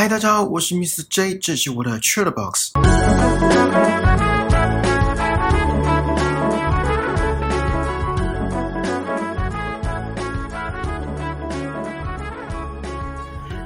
嗨，大家好，我是 Mr. J，这是我的 c h a t Box。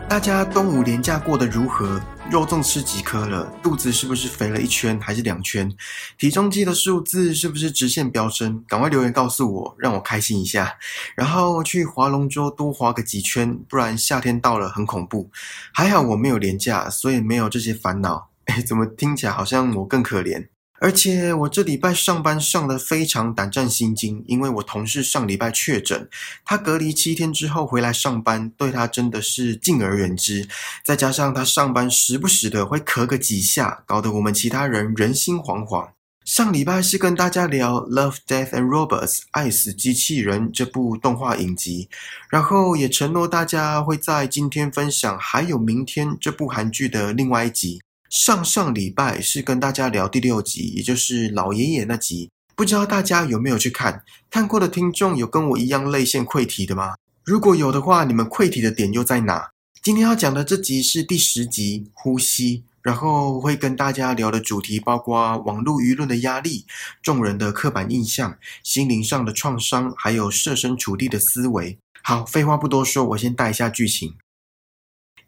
大家端午连假过得如何？肉粽吃几颗了？肚子是不是肥了一圈还是两圈？体重计的数字是不是直线飙升？赶快留言告诉我，让我开心一下。然后去划龙舟多划个几圈，不然夏天到了很恐怖。还好我没有连假，所以没有这些烦恼。哎，怎么听起来好像我更可怜？而且我这礼拜上班上的非常胆战心惊，因为我同事上礼拜确诊，他隔离七天之后回来上班，对他真的是敬而远之。再加上他上班时不时的会咳个几下，搞得我们其他人人心惶惶。上礼拜是跟大家聊《Love, Death and Robots》爱死机器人这部动画影集，然后也承诺大家会在今天分享还有明天这部韩剧的另外一集。上上礼拜是跟大家聊第六集，也就是老爷爷那集，不知道大家有没有去看？看过的听众有跟我一样泪腺溃体的吗？如果有的话，你们溃体的点又在哪？今天要讲的这集是第十集《呼吸》，然后会跟大家聊的主题包括网络舆论的压力、众人的刻板印象、心灵上的创伤，还有设身处地的思维。好，废话不多说，我先带一下剧情。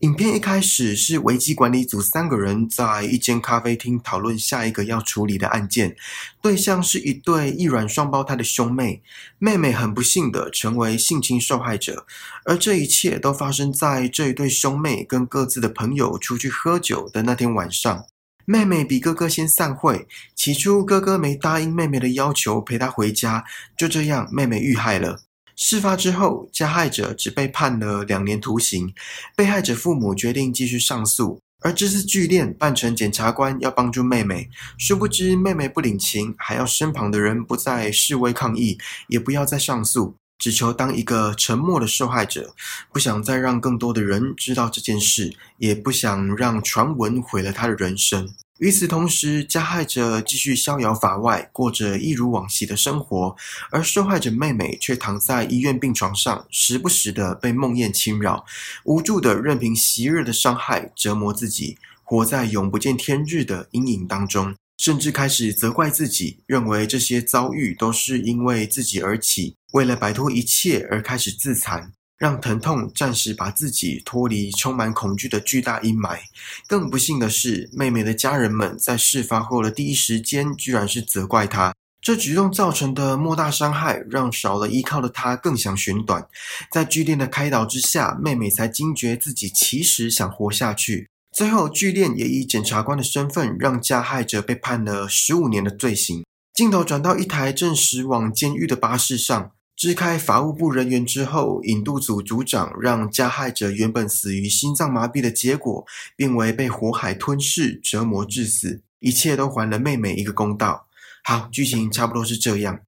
影片一开始是危机管理组三个人在一间咖啡厅讨论下一个要处理的案件，对象是一对异卵双胞胎的兄妹，妹妹很不幸的成为性侵受害者，而这一切都发生在这一对兄妹跟各自的朋友出去喝酒的那天晚上。妹妹比哥哥先散会，起初哥哥没答应妹妹的要求陪她回家，就这样妹妹遇害了。事发之后，加害者只被判了两年徒刑，被害者父母决定继续上诉。而这次聚恋扮成检察官要帮助妹妹，殊不知妹妹不领情，还要身旁的人不再示威抗议，也不要再上诉，只求当一个沉默的受害者，不想再让更多的人知道这件事，也不想让传闻毁了他的人生。与此同时，加害者继续逍遥法外，过着一如往昔的生活，而受害者妹妹却躺在医院病床上，时不时的被梦魇侵扰，无助的任凭昔日的伤害折磨自己，活在永不见天日的阴影当中，甚至开始责怪自己，认为这些遭遇都是因为自己而起，为了摆脱一切而开始自残。让疼痛暂时把自己脱离充满恐惧的巨大阴霾。更不幸的是，妹妹的家人们在事发后的第一时间，居然是责怪她。这举动造成的莫大伤害，让少了依靠的她更想寻短。在剧恋的开导之下，妹妹才惊觉自己其实想活下去。最后，剧恋也以检察官的身份，让加害者被判了十五年的罪行。镜头转到一台正驶往监狱的巴士上。支开法务部人员之后，引渡组组长让加害者原本死于心脏麻痹的结果，变为被火海吞噬、折磨致死，一切都还了妹妹一个公道。好，剧情差不多是这样。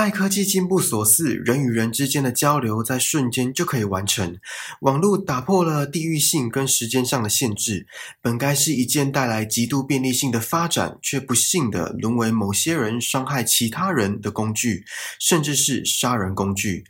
拜科技进步所赐，人与人之间的交流在瞬间就可以完成。网络打破了地域性跟时间上的限制，本该是一件带来极度便利性的发展，却不幸的沦为某些人伤害其他人的工具，甚至是杀人工具。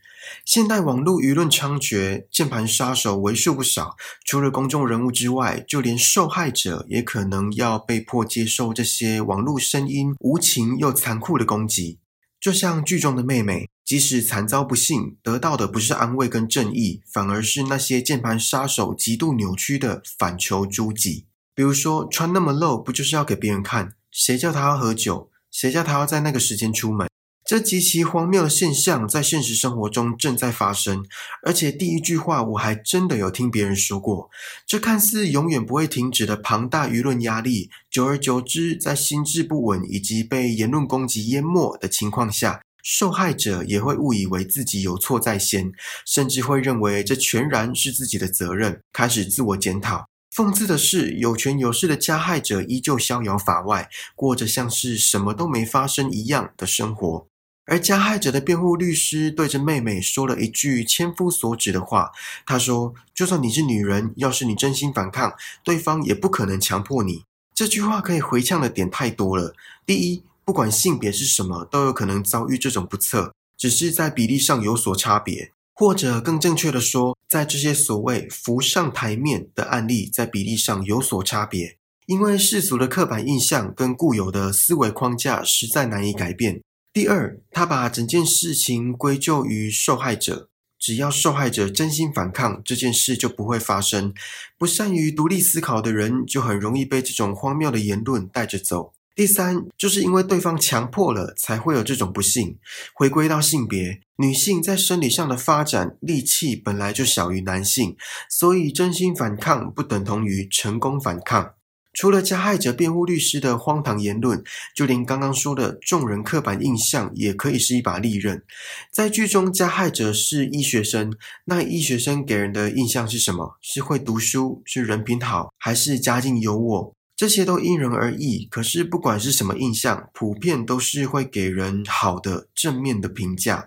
现代网络舆论猖獗，键盘杀手为数不少。除了公众人物之外，就连受害者也可能要被迫接受这些网络声音无情又残酷的攻击。就像剧中的妹妹，即使惨遭不幸，得到的不是安慰跟正义，反而是那些键盘杀手极度扭曲的反求诸己。比如说，穿那么露，不就是要给别人看？谁叫他要喝酒？谁叫他要在那个时间出门？这极其荒谬的现象在现实生活中正在发生，而且第一句话我还真的有听别人说过。这看似永远不会停止的庞大舆论压力，久而久之，在心智不稳以及被言论攻击淹没的情况下，受害者也会误以为自己有错在先，甚至会认为这全然是自己的责任，开始自我检讨。讽刺的是，有权有势的加害者依旧逍遥法外，过着像是什么都没发生一样的生活。而加害者的辩护律师对着妹妹说了一句千夫所指的话，他说：“就算你是女人，要是你真心反抗，对方也不可能强迫你。”这句话可以回呛的点太多了。第一，不管性别是什么，都有可能遭遇这种不测，只是在比例上有所差别。或者更正确的说，在这些所谓浮上台面的案例，在比例上有所差别。因为世俗的刻板印象跟固有的思维框架实在难以改变。第二，他把整件事情归咎于受害者，只要受害者真心反抗，这件事就不会发生。不善于独立思考的人，就很容易被这种荒谬的言论带着走。第三，就是因为对方强迫了，才会有这种不幸。回归到性别，女性在生理上的发展力气本来就小于男性，所以真心反抗不等同于成功反抗。除了加害者辩护律师的荒唐言论，就连刚刚说的众人刻板印象也可以是一把利刃。在剧中，加害者是医学生，那医学生给人的印象是什么？是会读书，是人品好，还是家境优渥？这些都因人而异。可是不管是什么印象，普遍都是会给人好的、正面的评价。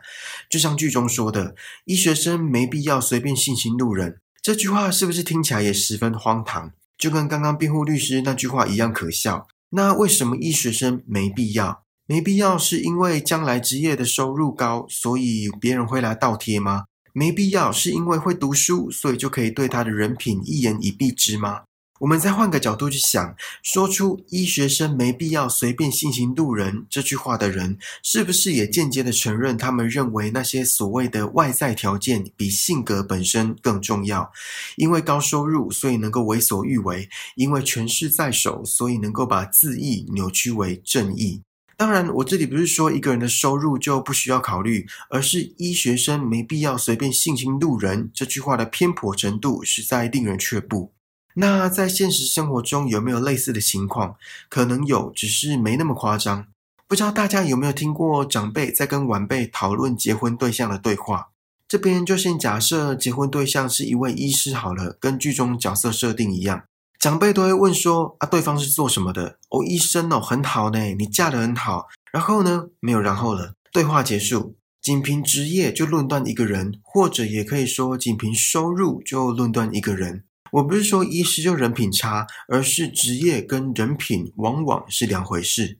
就像剧中说的，医学生没必要随便性侵路人。这句话是不是听起来也十分荒唐？就跟刚刚辩护律师那句话一样可笑。那为什么医学生没必要？没必要是因为将来职业的收入高，所以别人会来倒贴吗？没必要是因为会读书，所以就可以对他的人品一言以蔽之吗？我们再换个角度去想，说出“医学生没必要随便性行路人”这句话的人，是不是也间接的承认，他们认为那些所谓的外在条件比性格本身更重要？因为高收入，所以能够为所欲为；因为权势在手，所以能够把自义扭曲为正义。当然，我这里不是说一个人的收入就不需要考虑，而是医学生没必要随便性侵路人这句话的偏颇程度，实在令人却步。那在现实生活中有没有类似的情况？可能有，只是没那么夸张。不知道大家有没有听过长辈在跟晚辈讨论结婚对象的对话？这边就先假设结婚对象是一位医师好了，跟剧中角色设定一样，长辈都会问说：啊，对方是做什么的？哦，医生哦，很好呢，你嫁得很好。然后呢，没有然后了，对话结束，仅凭职业就论断一个人，或者也可以说仅凭收入就论断一个人。我不是说医师就人品差，而是职业跟人品往往是两回事。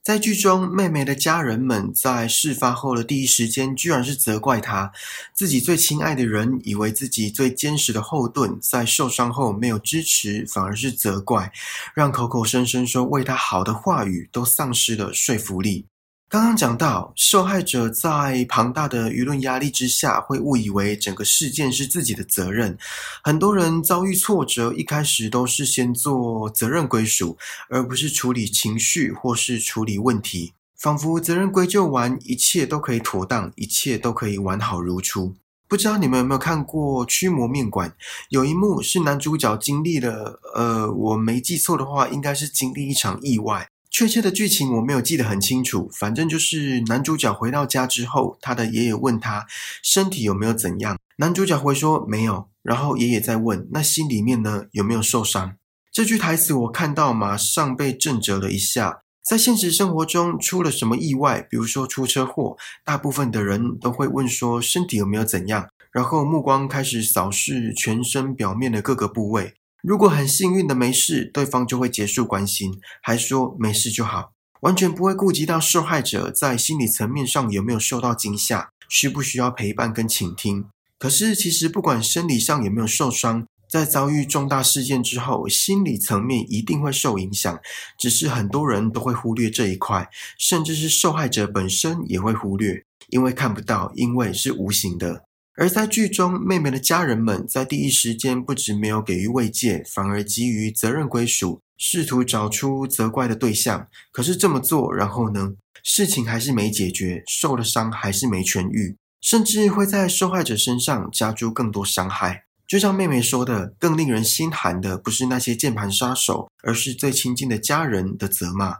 在剧中，妹妹的家人们在事发后的第一时间，居然是责怪她自己最亲爱的人，以为自己最坚实的后盾，在受伤后没有支持，反而是责怪，让口口声声说为她好的话语都丧失了说服力。刚刚讲到，受害者在庞大的舆论压力之下，会误以为整个事件是自己的责任。很多人遭遇挫折，一开始都是先做责任归属，而不是处理情绪或是处理问题，仿佛责任归咎完，一切都可以妥当，一切都可以完好如初。不知道你们有没有看过《驱魔面馆》？有一幕是男主角经历了，呃，我没记错的话，应该是经历一场意外。确切的剧情我没有记得很清楚，反正就是男主角回到家之后，他的爷爷问他身体有没有怎样，男主角回说没有，然后爷爷再问那心里面呢有没有受伤？这句台词我看到马上被震折了一下。在现实生活中出了什么意外，比如说出车祸，大部分的人都会问说身体有没有怎样，然后目光开始扫视全身表面的各个部位。如果很幸运的没事，对方就会结束关心，还说没事就好，完全不会顾及到受害者在心理层面上有没有受到惊吓，需不需要陪伴跟倾听。可是其实不管生理上有没有受伤，在遭遇重大事件之后，心理层面一定会受影响，只是很多人都会忽略这一块，甚至是受害者本身也会忽略，因为看不到，因为是无形的。而在剧中，妹妹的家人们在第一时间不止没有给予慰藉，反而基于责任归属，试图找出责怪的对象。可是这么做，然后呢？事情还是没解决，受了伤还是没痊愈，甚至会在受害者身上加诸更多伤害。就像妹妹说的，更令人心寒的不是那些键盘杀手，而是最亲近的家人的责骂。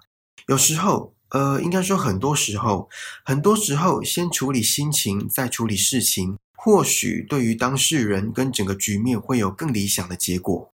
有时候，呃，应该说很多时候，很多时候，先处理心情，再处理事情。或许对于当事人跟整个局面会有更理想的结果。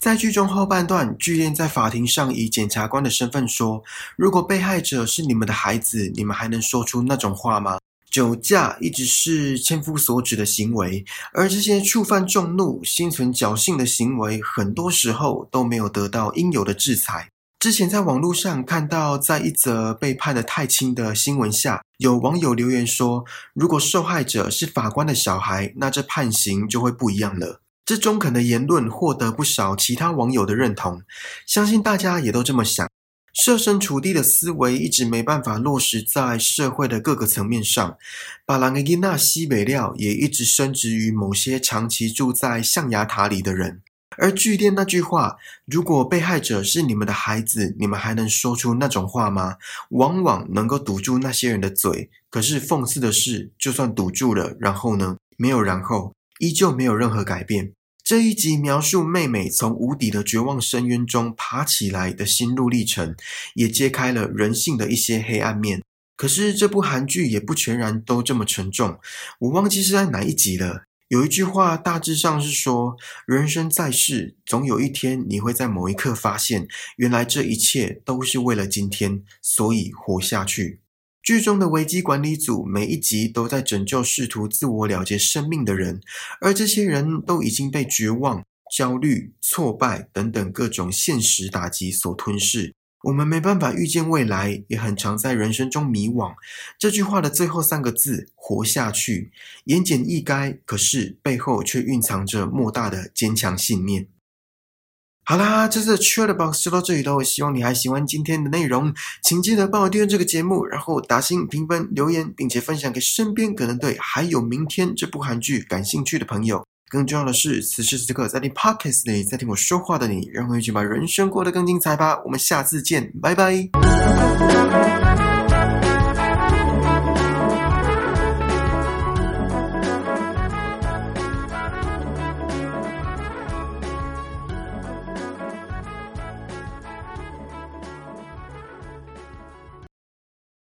在剧中后半段，剧恋在法庭上以检察官的身份说：“如果被害者是你们的孩子，你们还能说出那种话吗？”酒驾一直是千夫所指的行为，而这些触犯众怒、心存侥幸的行为，很多时候都没有得到应有的制裁。之前在网络上看到，在一则被判的太轻的新闻下，有网友留言说：“如果受害者是法官的小孩，那这判刑就会不一样了。”这中肯的言论获得不少其他网友的认同，相信大家也都这么想。设身处地的思维一直没办法落实在社会的各个层面上，把兰格伊纳西北料也一直升值于某些长期住在象牙塔里的人。而据电那句话：“如果被害者是你们的孩子，你们还能说出那种话吗？”往往能够堵住那些人的嘴。可是讽刺的是，就算堵住了，然后呢？没有然后，依旧没有任何改变。这一集描述妹妹从无底的绝望深渊中爬起来的心路历程，也揭开了人性的一些黑暗面。可是这部韩剧也不全然都这么沉重，我忘记是在哪一集了。有一句话大致上是说：人生在世，总有一天你会在某一刻发现，原来这一切都是为了今天，所以活下去。剧中的危机管理组每一集都在拯救试图自我了结生命的人，而这些人都已经被绝望、焦虑、挫败等等各种现实打击所吞噬。我们没办法预见未来，也很常在人生中迷惘。这句话的最后三个字“活下去”，言简意赅，可是背后却蕴藏着莫大的坚强信念。好啦，这次的 c h a t Box 就到这里了。我希望你还喜欢今天的内容，请记得帮我订阅这个节目，然后打新评分、留言，并且分享给身边可能对《还有明天》这部韩剧感兴趣的朋友。更重要的是，此时此刻在听 Podcast 里，在听我说话的你，让我们一起把人生过得更精彩吧。我们下次见，拜拜。